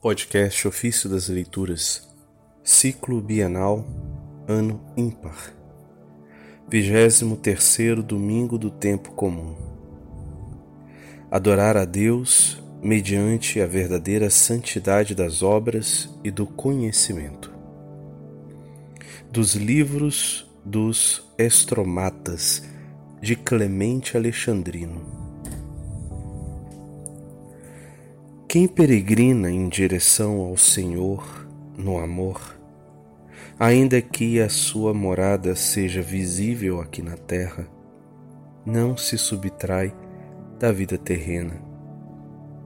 Podcast Ofício das Leituras, Ciclo Bienal, Ano Ímpar, 23 Domingo do Tempo Comum. Adorar a Deus mediante a verdadeira santidade das obras e do conhecimento. Dos livros dos Estromatas, de Clemente Alexandrino. Quem peregrina em direção ao Senhor no amor, ainda que a sua morada seja visível aqui na terra, não se subtrai da vida terrena,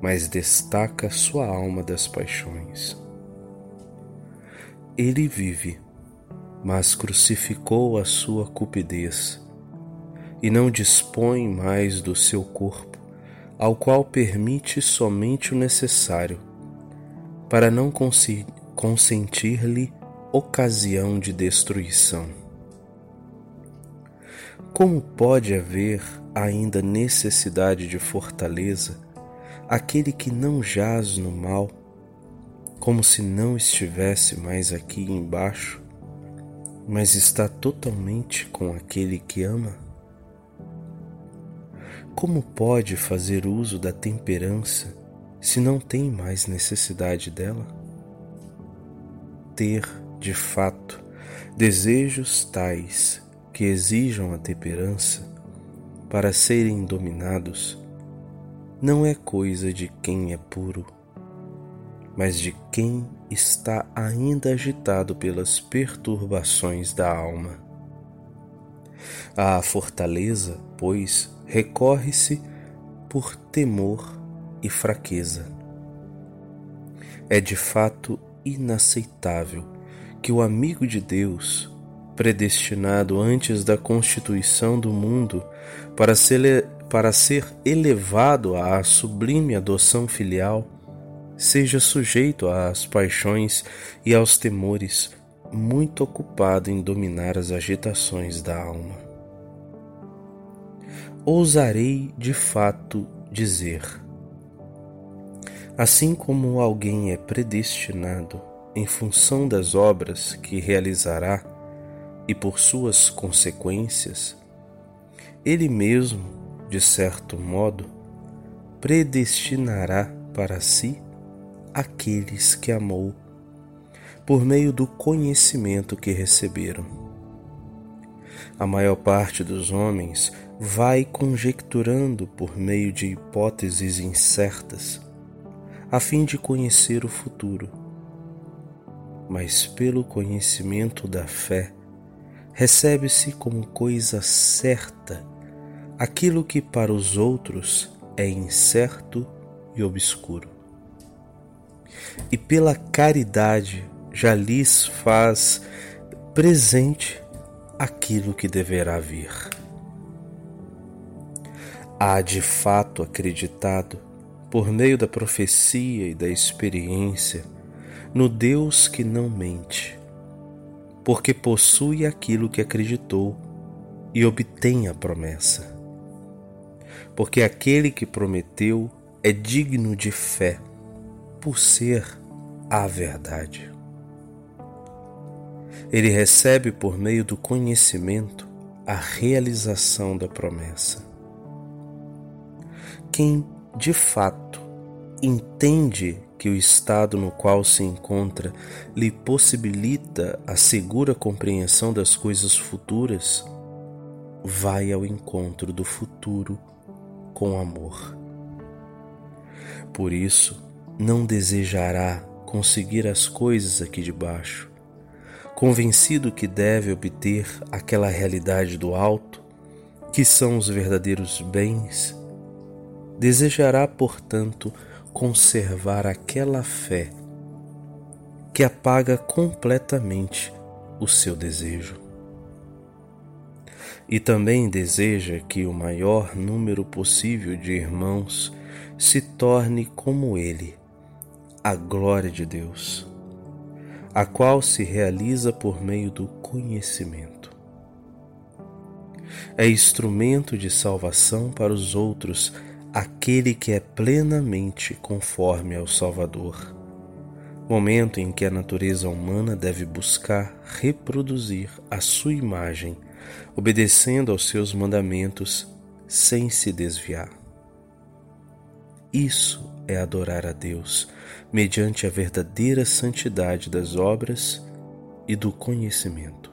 mas destaca sua alma das paixões. Ele vive, mas crucificou a sua cupidez e não dispõe mais do seu corpo ao qual permite somente o necessário, para não consentir-lhe ocasião de destruição. Como pode haver ainda necessidade de fortaleza aquele que não jaz no mal, como se não estivesse mais aqui embaixo, mas está totalmente com aquele que ama? Como pode fazer uso da temperança se não tem mais necessidade dela? Ter, de fato, desejos tais que exijam a temperança para serem dominados não é coisa de quem é puro, mas de quem está ainda agitado pelas perturbações da alma. A fortaleza, pois, recorre-se por temor e fraqueza. É de fato inaceitável que o amigo de Deus, predestinado antes da constituição do mundo para ser, para ser elevado à sublime adoção filial, seja sujeito às paixões e aos temores, muito ocupado em dominar as agitações da alma ousarei de fato dizer. Assim como alguém é predestinado em função das obras que realizará e por suas consequências, ele mesmo, de certo modo, predestinará para si aqueles que amou, por meio do conhecimento que receberam. A maior parte dos homens vai conjecturando por meio de hipóteses incertas, a fim de conhecer o futuro. Mas pelo conhecimento da fé, recebe-se como coisa certa aquilo que para os outros é incerto e obscuro. E pela caridade já lhes faz presente aquilo que deverá vir há de fato acreditado, por meio da profecia e da experiência, no Deus que não mente, porque possui aquilo que acreditou e obtém a promessa. Porque aquele que prometeu é digno de fé, por ser a verdade. Ele recebe por meio do conhecimento a realização da promessa quem de fato entende que o estado no qual se encontra lhe possibilita a segura compreensão das coisas futuras, vai ao encontro do futuro com amor. Por isso, não desejará conseguir as coisas aqui de baixo, convencido que deve obter aquela realidade do alto, que são os verdadeiros bens Desejará, portanto, conservar aquela fé que apaga completamente o seu desejo. E também deseja que o maior número possível de irmãos se torne como ele, a glória de Deus, a qual se realiza por meio do conhecimento. É instrumento de salvação para os outros aquele que é plenamente conforme ao Salvador, momento em que a natureza humana deve buscar reproduzir a sua imagem, obedecendo aos seus mandamentos sem se desviar. Isso é adorar a Deus mediante a verdadeira santidade das obras e do conhecimento.